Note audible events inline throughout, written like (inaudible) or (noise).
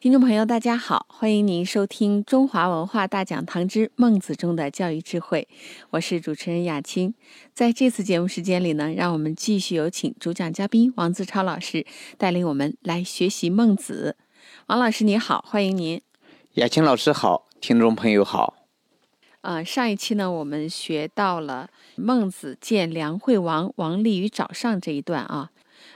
听众朋友，大家好，欢迎您收听中华文化大讲堂之《孟子中的教育智慧》，我是主持人雅青。在这次节目时间里呢，让我们继续有请主讲嘉宾王自超老师带领我们来学习孟子。王老师你好，欢迎您。雅青老师好，听众朋友好。呃，上一期呢，我们学到了孟子见梁惠王王立于沼上这一段啊。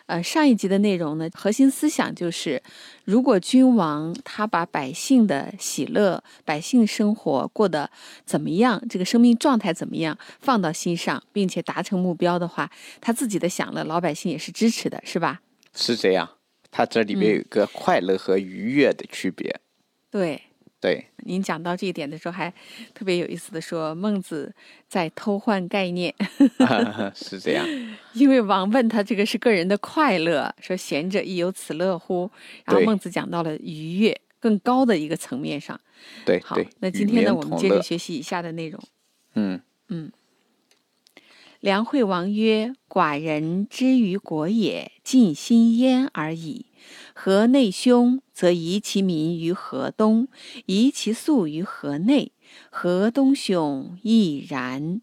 呃，上一集的内容呢，核心思想就是，如果君王他把百姓的喜乐、百姓生活过得怎么样，这个生命状态怎么样，放到心上，并且达成目标的话，他自己的享乐，老百姓也是支持的，是吧？是这样，他这里面有一个快乐和愉悦的区别。对。对，您讲到这一点的时候，还特别有意思的说，孟子在偷换概念，(laughs) 是这样。因为王问他这个是个人的快乐，说贤者亦有此乐乎？然后孟子讲到了愉悦更高的一个层面上。对，好，那今天呢，我们接着学习以下的内容。嗯嗯。梁惠王曰：“寡人之于国也，尽心焉而已。河内兄，则移其民于河东，移其粟于河内。河东兄亦然。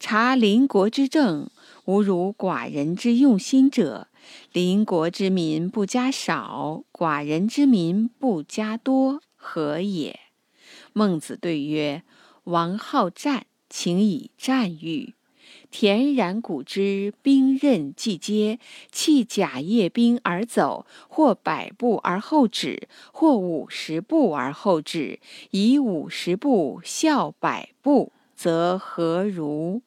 察邻国之政，无如寡人之用心者。邻国之民不加少，寡人之民不加多，何也？”孟子对曰：“王好战，请以战喻。”田然古之，兵刃既接，弃甲曳兵而走，或百步而后止，或五十步而后止，以五十步笑百步，则何如？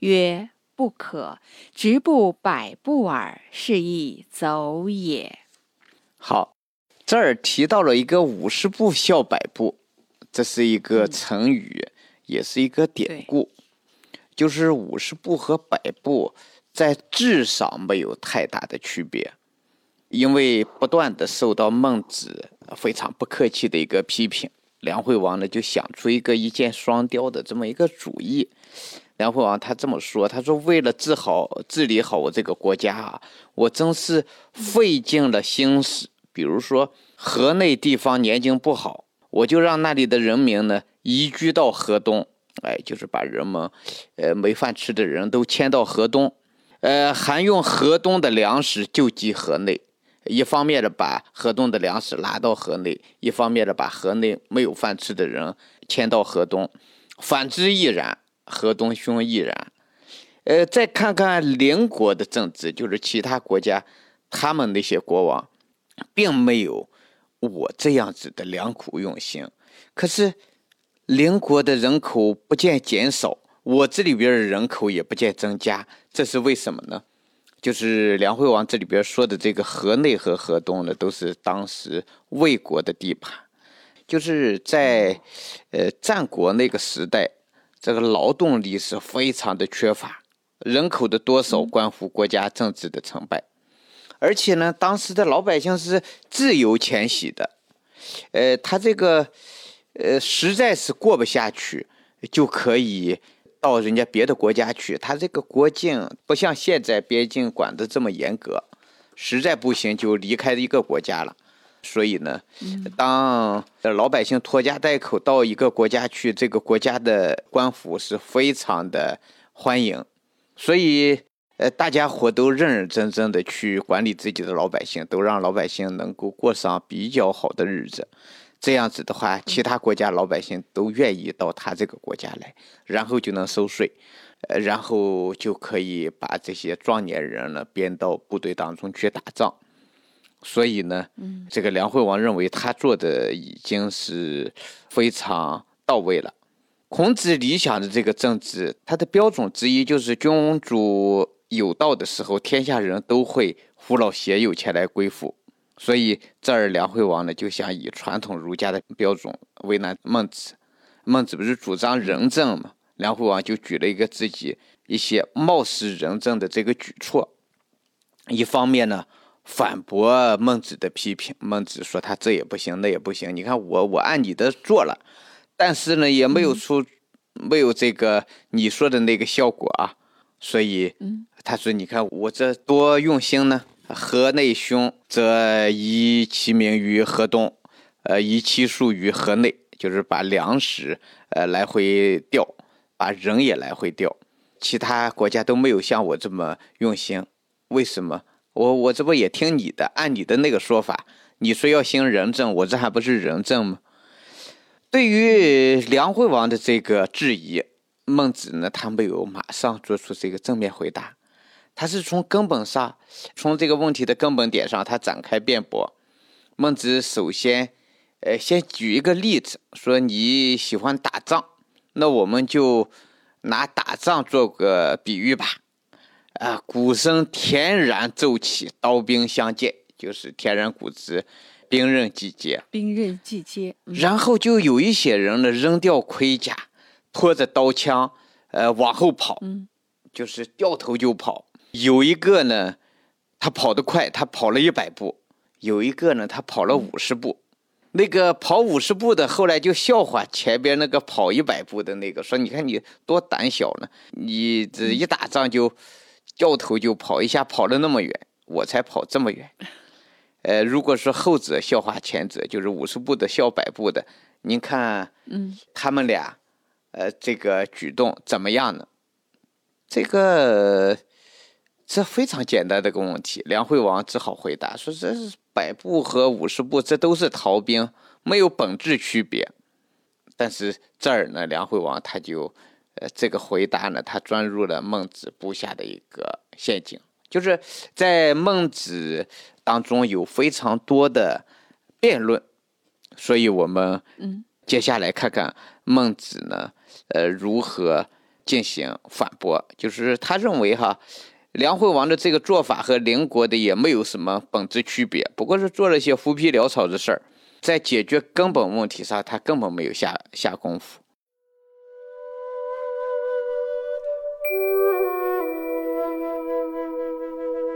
曰：不可，直步百步耳，是亦走也。好，这儿提到了一个五十步笑百步，这是一个成语，也是一个典故。就是五十步和百步在质上没有太大的区别，因为不断的受到孟子非常不客气的一个批评，梁惠王呢就想出一个一箭双雕的这么一个主意。梁惠王他这么说：“他说为了治好治理好我这个国家啊，我真是费尽了心思。比如说河内地方年景不好，我就让那里的人民呢移居到河东。”哎，就是把人们，呃，没饭吃的人都迁到河东，呃，还用河东的粮食救济河内，一方面的把河东的粮食拿到河内，一方面的把河内没有饭吃的人迁到河东，反之亦然，河东兄亦然。呃，再看看邻国的政治，就是其他国家，他们那些国王，并没有我这样子的良苦用心，可是。邻国的人口不见减少，我这里边的人口也不见增加，这是为什么呢？就是梁惠王这里边说的这个河内和河东呢，都是当时魏国的地盘，就是在呃战国那个时代，这个劳动力是非常的缺乏，人口的多少关乎国家政治的成败，而且呢，当时的老百姓是自由迁徙的，呃，他这个。呃，实在是过不下去，就可以到人家别的国家去。他这个国境不像现在边境管的这么严格，实在不行就离开一个国家了。所以呢，当老百姓拖家带口到一个国家去，这个国家的官府是非常的欢迎。所以，呃，大家伙都认认真真的去管理自己的老百姓，都让老百姓能够过上比较好的日子。这样子的话，其他国家老百姓都愿意到他这个国家来，然后就能收税，呃，然后就可以把这些壮年人呢编到部队当中去打仗。所以呢，嗯这个梁惠王认为他做的已经是非常到位了。孔子理想的这个政治，他的标准之一就是君主有道的时候，天下人都会扶老携幼前来归附。所以这儿梁惠王呢就想以传统儒家的标准为难孟子，孟子不是主张仁政吗？梁惠王就举了一个自己一些貌似仁政的这个举措，一方面呢反驳孟子的批评。孟子说他这也不行，那也不行。你看我我按你的做了，但是呢也没有出没有这个你说的那个效果啊。所以他说你看我这多用心呢。河内凶，则移其名于河东，呃，移其数于河内，就是把粮食呃来回调，把人也来回调。其他国家都没有像我这么用心，为什么？我我这不也听你的，按你的那个说法，你说要兴仁政，我这还不是仁政吗？对于梁惠王的这个质疑，孟子呢，他没有马上做出这个正面回答。他是从根本上，从这个问题的根本点上，他展开辩驳。孟子首先，呃，先举一个例子，说你喜欢打仗，那我们就拿打仗做个比喻吧。啊，鼓声天然奏起，刀兵相见，就是天然鼓之兵刃季节。兵刃季节。然后就有一些人呢，扔掉盔甲，拖着刀枪，呃，往后跑，就是掉头就跑。有一个呢，他跑得快，他跑了一百步；有一个呢，他跑了五十步。那个跑五十步的后来就笑话前边那个跑一百步的那个，说：“你看你多胆小呢，你这一打仗就掉头就跑，一下跑了那么远，我才跑这么远。”呃，如果是后者笑话前者，就是五十步的笑百步的，您看，嗯，他们俩，呃，这个举动怎么样呢？这个。这非常简单的个问题，梁惠王只好回答说：“这是百步和五十步，这都是逃兵，没有本质区别。”但是这儿呢，梁惠王他就，呃，这个回答呢，他钻入了孟子布下的一个陷阱，就是在孟子当中有非常多的辩论，所以我们嗯，接下来看看孟子呢，呃，如何进行反驳，就是他认为哈。梁惠王的这个做法和邻国的也没有什么本质区别，不过是做了些浮皮潦草的事儿，在解决根本问题上，他根本没有下下功夫。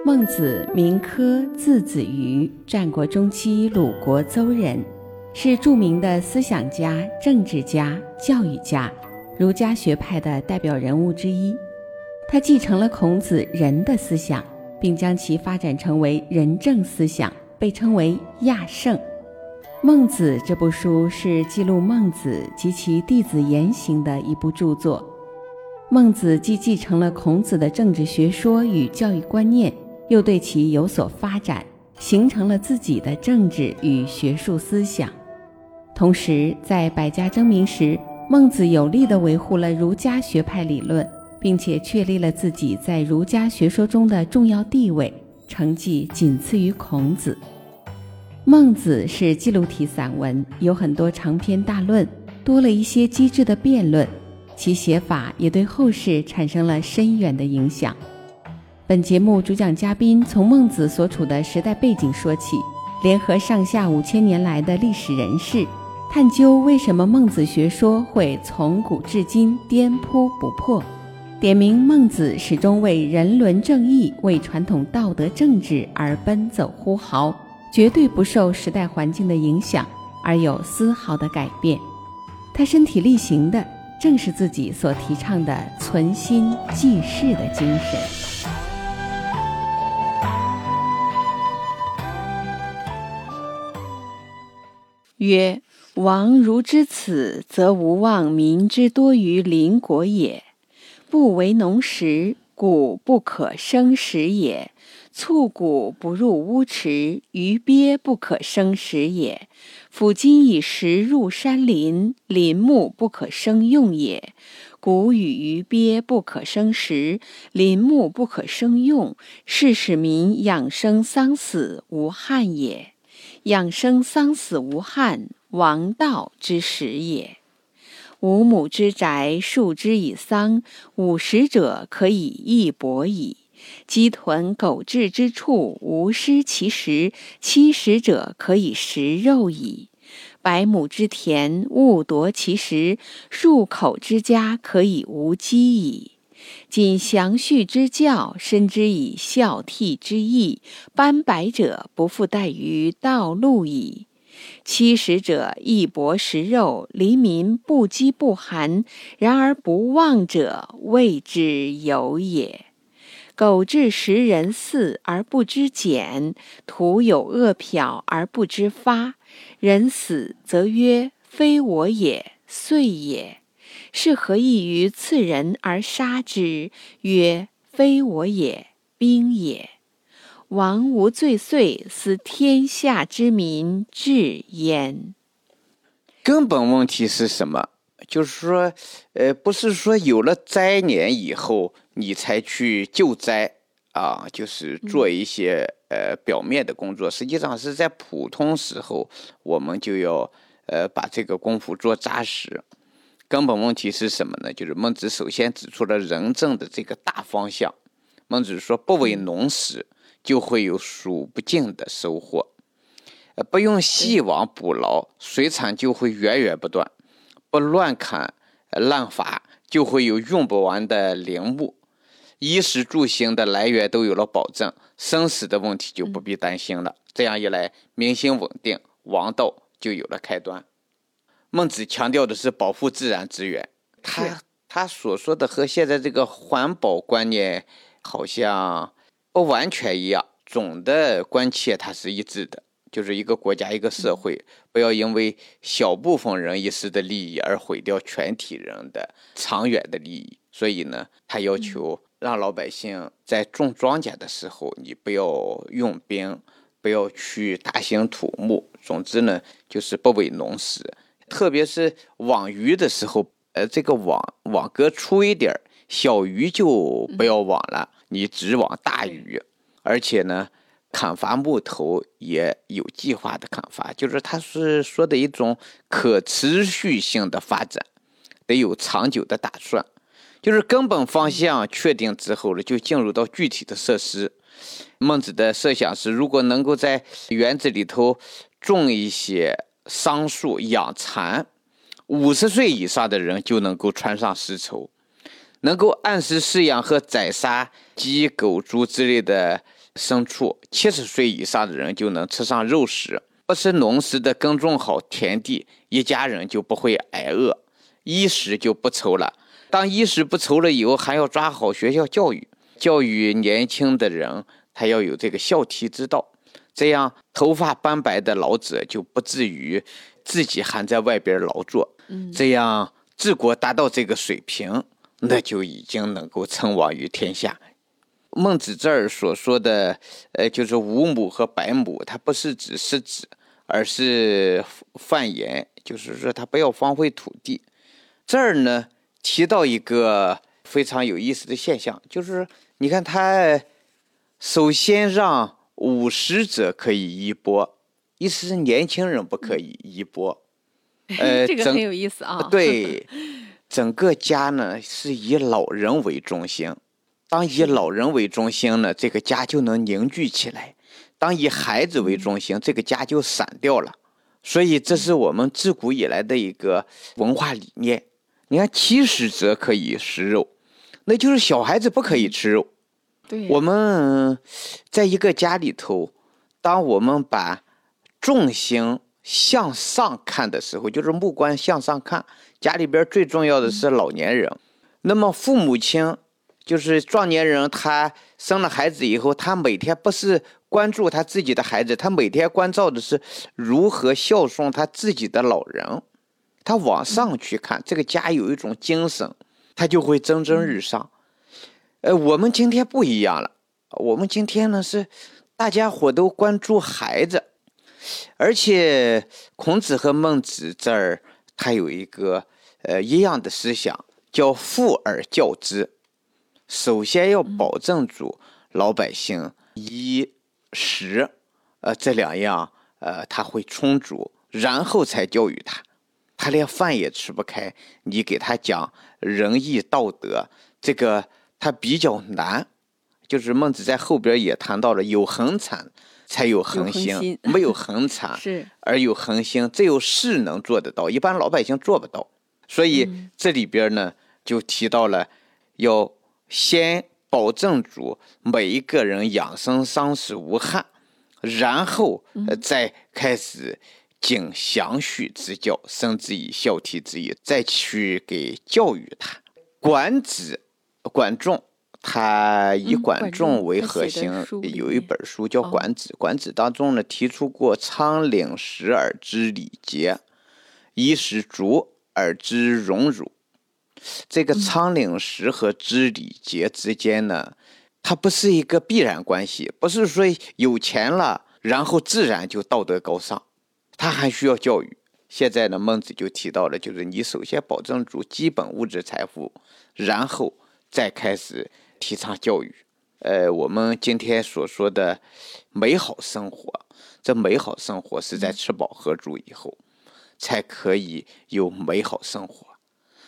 孟子名轲，字子瑜，战国中期鲁国邹人，是著名的思想家、政治家、教育家，儒家学派的代表人物之一。他继承了孔子仁的思想，并将其发展成为仁政思想，被称为亚圣。《孟子》这部书是记录孟子及其弟子言行的一部著作。孟子既继承了孔子的政治学说与教育观念，又对其有所发展，形成了自己的政治与学术思想。同时，在百家争鸣时，孟子有力地维护了儒家学派理论。并且确立了自己在儒家学说中的重要地位，成绩仅次于孔子。《孟子》是记录体散文，有很多长篇大论，多了一些机智的辩论，其写法也对后世产生了深远的影响。本节目主讲嘉宾从孟子所处的时代背景说起，联合上下五千年来的历史人士，探究为什么孟子学说会从古至今颠扑不破。点名孟子始终为人伦正义、为传统道德政治而奔走呼号，绝对不受时代环境的影响而有丝毫的改变。他身体力行的正是自己所提倡的存心济世的精神。曰：王如之此，则无忘民之多于邻国也。不为农时，谷不可生食也；促谷不入乌池，鱼鳖不可生食也。夫今以食入山林，林木不可生用也。谷与鱼鳖不可生食，林木不可生用，是使民养生丧死无憾也。养生丧死无憾，王道之始也。五亩之宅，数之以桑，五十者可以一帛矣。鸡豚狗彘之处，无失其食；七十者可以食肉矣。百亩之田，勿夺其食；数口之家，可以无饥矣。谨详序之教，深知以孝悌之义，斑白者不复待于道路矣。七十者亦薄食肉，黎民不饥不寒，然而不忘者，谓之有也。苟至食人肆而不知俭，徒有恶殍而不知发。人死则曰：“非我也，遂也。”是何异于刺人而杀之？曰：“非我也，兵也。”王无罪遂，思天下之民至焉。根本问题是什么？就是说，呃，不是说有了灾年以后，你才去救灾啊，就是做一些呃表面的工作。实际上是在普通时候，我们就要呃把这个功夫做扎实。根本问题是什么呢？就是孟子首先指出了仁政的这个大方向。孟子说：“不为农时。”就会有数不尽的收获，呃，不用细网捕捞，水产就会源源不断；不乱砍滥伐，就会有用不完的林木。衣食住行的来源都有了保证，生死的问题就不必担心了。这样一来，民心稳定，王道就有了开端。孟子强调的是保护自然资源，他他所说的和现在这个环保观念好像。不完全一样，总的关切它是一致的，就是一个国家一个社会，不要因为小部分人一时的利益而毁掉全体人的长远的利益。所以呢，他要求让老百姓在种庄稼的时候，你不要用兵，不要去大兴土木。总之呢，就是不为农时，特别是网鱼的时候，呃，这个网网格粗一点，小鱼就不要网了。你只网大鱼，而且呢，砍伐木头也有计划的砍伐，就是他是说的一种可持续性的发展，得有长久的打算。就是根本方向确定之后呢，就进入到具体的设施。孟子的设想是，如果能够在园子里头种一些桑树，养蚕，五十岁以上的人就能够穿上丝绸。能够按时饲养和宰杀鸡、狗、猪之类的牲畜，七十岁以上的人就能吃上肉食。不吃农时的耕种好田地，一家人就不会挨饿，衣食就不愁了。当衣食不愁了以后，还要抓好学校教育，教育年轻的人，他要有这个孝悌之道。这样头发斑白的老者就不至于自己还在外边劳作。这样治国达到这个水平。那就已经能够称王于天下。孟子这儿所说的，呃，就是五亩和百亩，它不是指是指，而是泛言，就是说他不要荒废土地。这儿呢提到一个非常有意思的现象，就是你看他首先让五十者可以衣钵，意思是年轻人不可以衣钵。(laughs) 呃，这个很有意思啊。对。(laughs) 整个家呢是以老人为中心，当以老人为中心呢，这个家就能凝聚起来；当以孩子为中心，这个家就散掉了。所以这是我们自古以来的一个文化理念。你看，七十则可以食肉，那就是小孩子不可以吃肉。对，我们在一个家里头，当我们把重心向上看的时候，就是目光向上看。家里边最重要的是老年人，那么父母亲就是壮年人，他生了孩子以后，他每天不是关注他自己的孩子，他每天关照的是如何孝顺他自己的老人。他往上去看，这个家有一种精神，他就会蒸蒸日上。呃，我们今天不一样了，我们今天呢是大家伙都关注孩子，而且孔子和孟子这儿。他有一个呃一样的思想，叫富而教之。首先要保证住老百姓衣食，呃这两样呃他会充足，然后才教育他。他连饭也吃不开，你给他讲仁义道德，这个他比较难。就是孟子在后边也谈到了，有恒产。才有恒心，没有 (laughs) 恒产，是而有恒心，只有士能做得到，一般老百姓做不到。所以这里边呢，就提到了要先保证住每一个人养生丧死无憾，然后再开始经详叙之教，生之以孝悌之意，再去给教育他。管子、管仲，他以管仲为核心，有一本书叫《管子》。管子当中呢，提出过“仓廪实而知礼节，衣食足而知荣辱”。这个仓廪实和知礼节之间呢，它不是一个必然关系，不是说有钱了，然后自然就道德高尚，他还需要教育。现在呢，孟子就提到了，就是你首先保证住基本物质财富，然后再开始提倡教育。呃，我们今天所说的美好生活，这美好生活是在吃饱喝足以后，才可以有美好生活。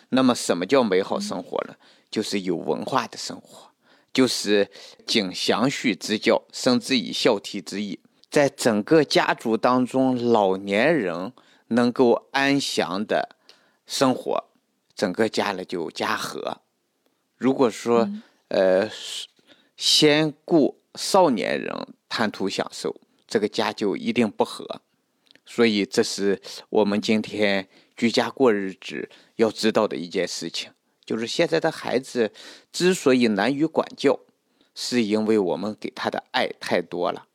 那么，什么叫美好生活呢？就是有文化的生活，就是经详叙之教，生之以孝悌之意，在整个家族当中，老年人。能够安详的生活，整个家呢就家和。如果说呃先顾少年人贪图享受，这个家就一定不和。所以这是我们今天居家过日子要知道的一件事情，就是现在的孩子之所以难于管教，是因为我们给他的爱太多了。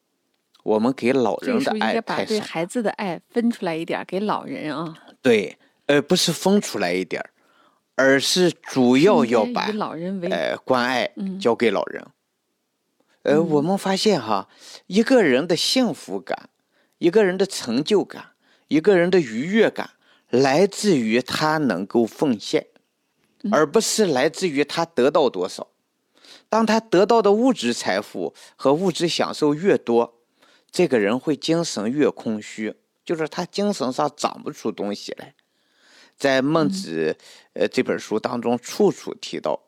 我们给老人的爱太少。对孩子的爱分出来一点给老人啊。对，而不是分出来一点而是主要要把呃关爱交给老人。呃，我们发现哈，一个人的幸福感、一个人的成就感、一个人的愉悦感，来自于他能够奉献，而不是来自于他得到多少。当他得到的物质财富和物质享受越多，这个人会精神越空虚，就是他精神上长不出东西来。在孟子呃这本书当中，处处提到，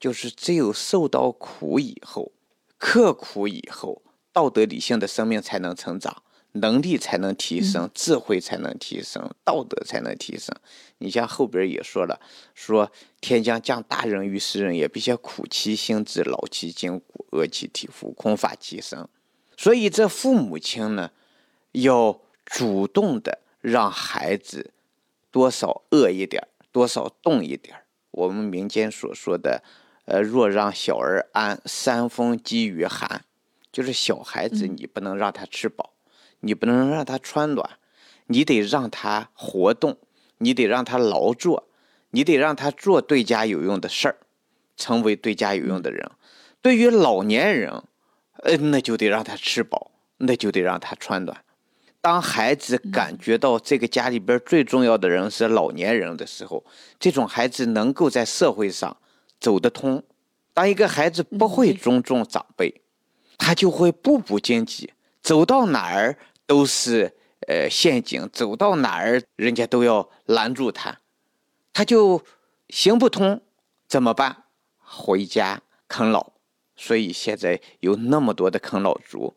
就是只有受到苦以后，刻苦以后，道德理性的生命才能成长，能力才能提升，智慧才能提升，道德才能提升。你像后边也说了，说天将降大任于斯人也，必先苦其心志，劳其筋骨，饿其体肤，空乏其身。所以，这父母亲呢，要主动的让孩子多少饿一点多少冻一点我们民间所说的，呃，若让小儿安，三风积于寒，就是小孩子你不能让他吃饱，你不能让他穿暖，你得让他活动，你得让他劳作，你得让他做对家有用的事儿，成为对家有用的人。对于老年人。呃，那就得让他吃饱，那就得让他穿暖。当孩子感觉到这个家里边最重要的人是老年人的时候，这种孩子能够在社会上走得通。当一个孩子不会尊重长辈，他就会步步荆棘，走到哪儿都是呃陷阱，走到哪儿人家都要拦住他，他就行不通，怎么办？回家啃老。所以现在有那么多的啃老族，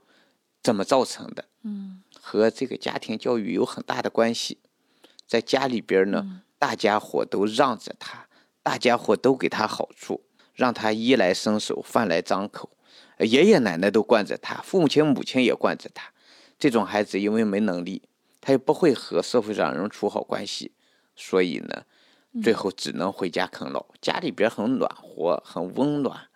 怎么造成的？嗯，和这个家庭教育有很大的关系。在家里边呢，大家伙都让着他，大家伙都给他好处，让他衣来伸手，饭来张口，爷爷奶奶都惯着他，父母亲母亲也惯着他。这种孩子因为没能力，他又不会和社会上人处好关系，所以呢，最后只能回家啃老。家里边很暖和，很温暖。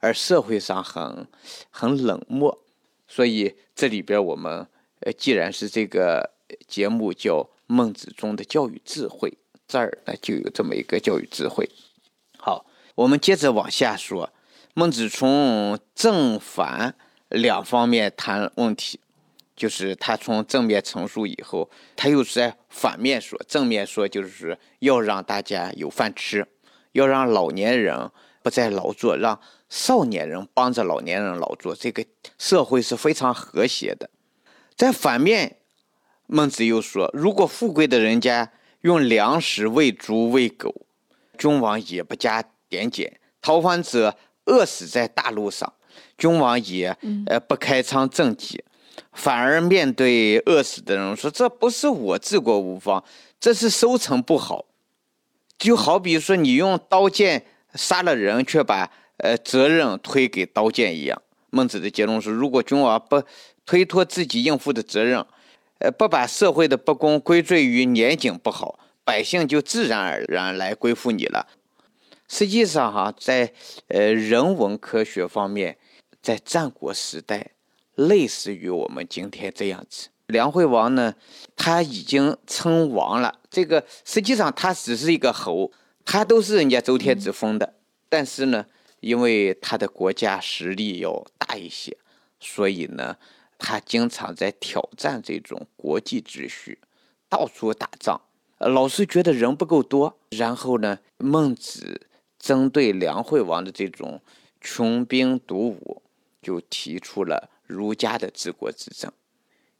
而社会上很很冷漠，所以这里边我们呃，既然是这个节目叫孟子中的教育智慧，这儿呢就有这么一个教育智慧。好，我们接着往下说，孟子从正反两方面谈问题，就是他从正面陈述以后，他又在反面说，正面说就是要让大家有饭吃，要让老年人不再劳作，让。少年人帮着老年人劳作，这个社会是非常和谐的。在反面，孟子又说：如果富贵的人家用粮食喂猪喂狗，君王也不加点检；逃荒者饿死在大路上，君王也呃不开仓赈济，反而面对饿死的人说：“这不是我治国无方，这是收成不好。”就好比说，你用刀剑杀了人，却把。呃，责任推给刀剑一样。孟子的结论是：如果君王不推脱自己应负的责任，呃，不把社会的不公归罪于年景不好，百姓就自然而然来归附你了。实际上，哈，在呃人文科学方面，在战国时代，类似于我们今天这样子。梁惠王呢，他已经称王了。这个实际上他只是一个侯，他都是人家周天子封的。但是呢，因为他的国家实力要大一些，所以呢，他经常在挑战这种国际秩序，到处打仗，老是觉得人不够多。然后呢，孟子。针对梁惠王的这种穷兵黩武，就提出了儒家的治国之政：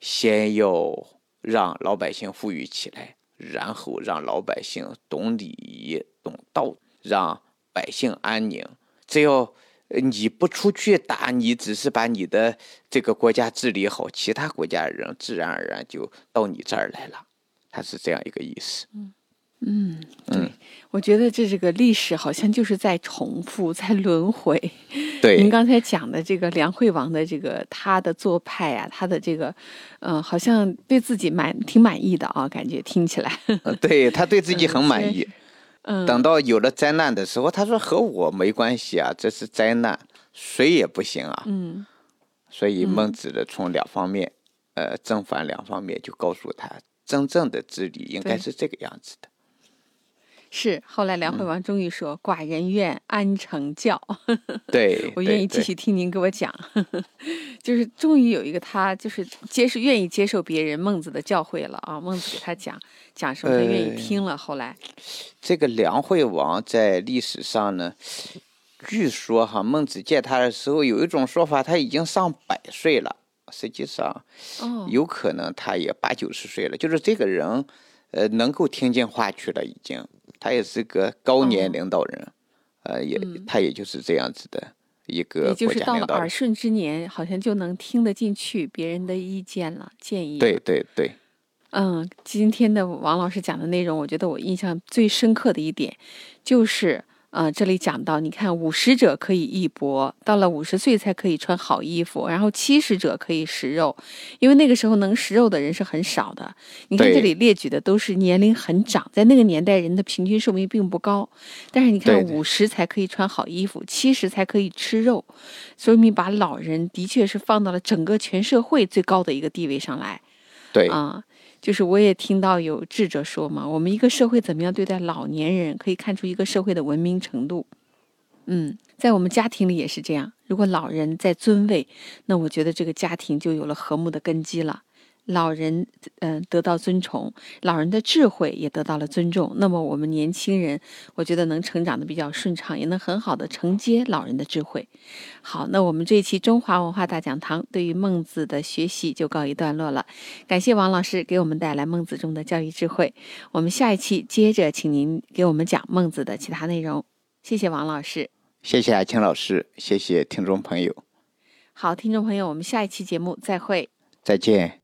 先要让老百姓富裕起来，然后让老百姓懂礼仪、懂道，让百姓安宁。只要你不出去打，你只是把你的这个国家治理好，其他国家人自然而然就到你这儿来了。他是这样一个意思。嗯。嗯，对，我觉得这这个历史好像就是在重复，在轮回。(laughs) 对，您刚才讲的这个梁惠王的这个他的做派啊，他的这个，嗯，好像对自己蛮挺满意的啊，感觉听起来。对他对自己很满意。嗯。等到有了灾难的时候，他说和我没关系啊，这是灾难，谁也不行啊。嗯。所以孟子的从两方面，呃，正反两方面就告诉他，真正的治理应该是这个样子的。是，后来梁惠王终于说：“寡人愿安成教。(laughs) ”对，我愿意继续听您给我讲。(laughs) 就是终于有一个他，就是接受愿意接受别人孟子的教诲了啊！孟子给他讲讲什么，他愿意听了。后来，这个梁惠王在历史上呢，据说哈，孟子见他的时候有一种说法，他已经上百岁了。实际上，哦，有可能他也八九十岁了。就是这个人，呃，能够听进话去了，已经。他也是个高年领导人，呃，也他也就是这样子的一个也就是到了耳顺之年，好像就能听得进去别人的意见了，建议。对对对。嗯，今天的王老师讲的内容，我觉得我印象最深刻的一点就是。呃，这里讲到，你看五十者可以一帛，到了五十岁才可以穿好衣服，然后七十者可以食肉，因为那个时候能食肉的人是很少的。你看这里列举的都是年龄很长，在那个年代人的平均寿命并不高，但是你看五十才可以穿好衣服，七十才可以吃肉，说明把老人的确是放到了整个全社会最高的一个地位上来。对啊。就是我也听到有智者说嘛，我们一个社会怎么样对待老年人，可以看出一个社会的文明程度。嗯，在我们家庭里也是这样，如果老人在尊位，那我觉得这个家庭就有了和睦的根基了。老人，嗯，得到尊崇，老人的智慧也得到了尊重。那么我们年轻人，我觉得能成长的比较顺畅，也能很好的承接老人的智慧。好，那我们这一期中华文化大讲堂对于孟子的学习就告一段落了。感谢王老师给我们带来孟子中的教育智慧。我们下一期接着请您给我们讲孟子的其他内容。谢谢王老师，谢谢阿青老师，谢谢听众朋友。好，听众朋友，我们下一期节目再会，再见。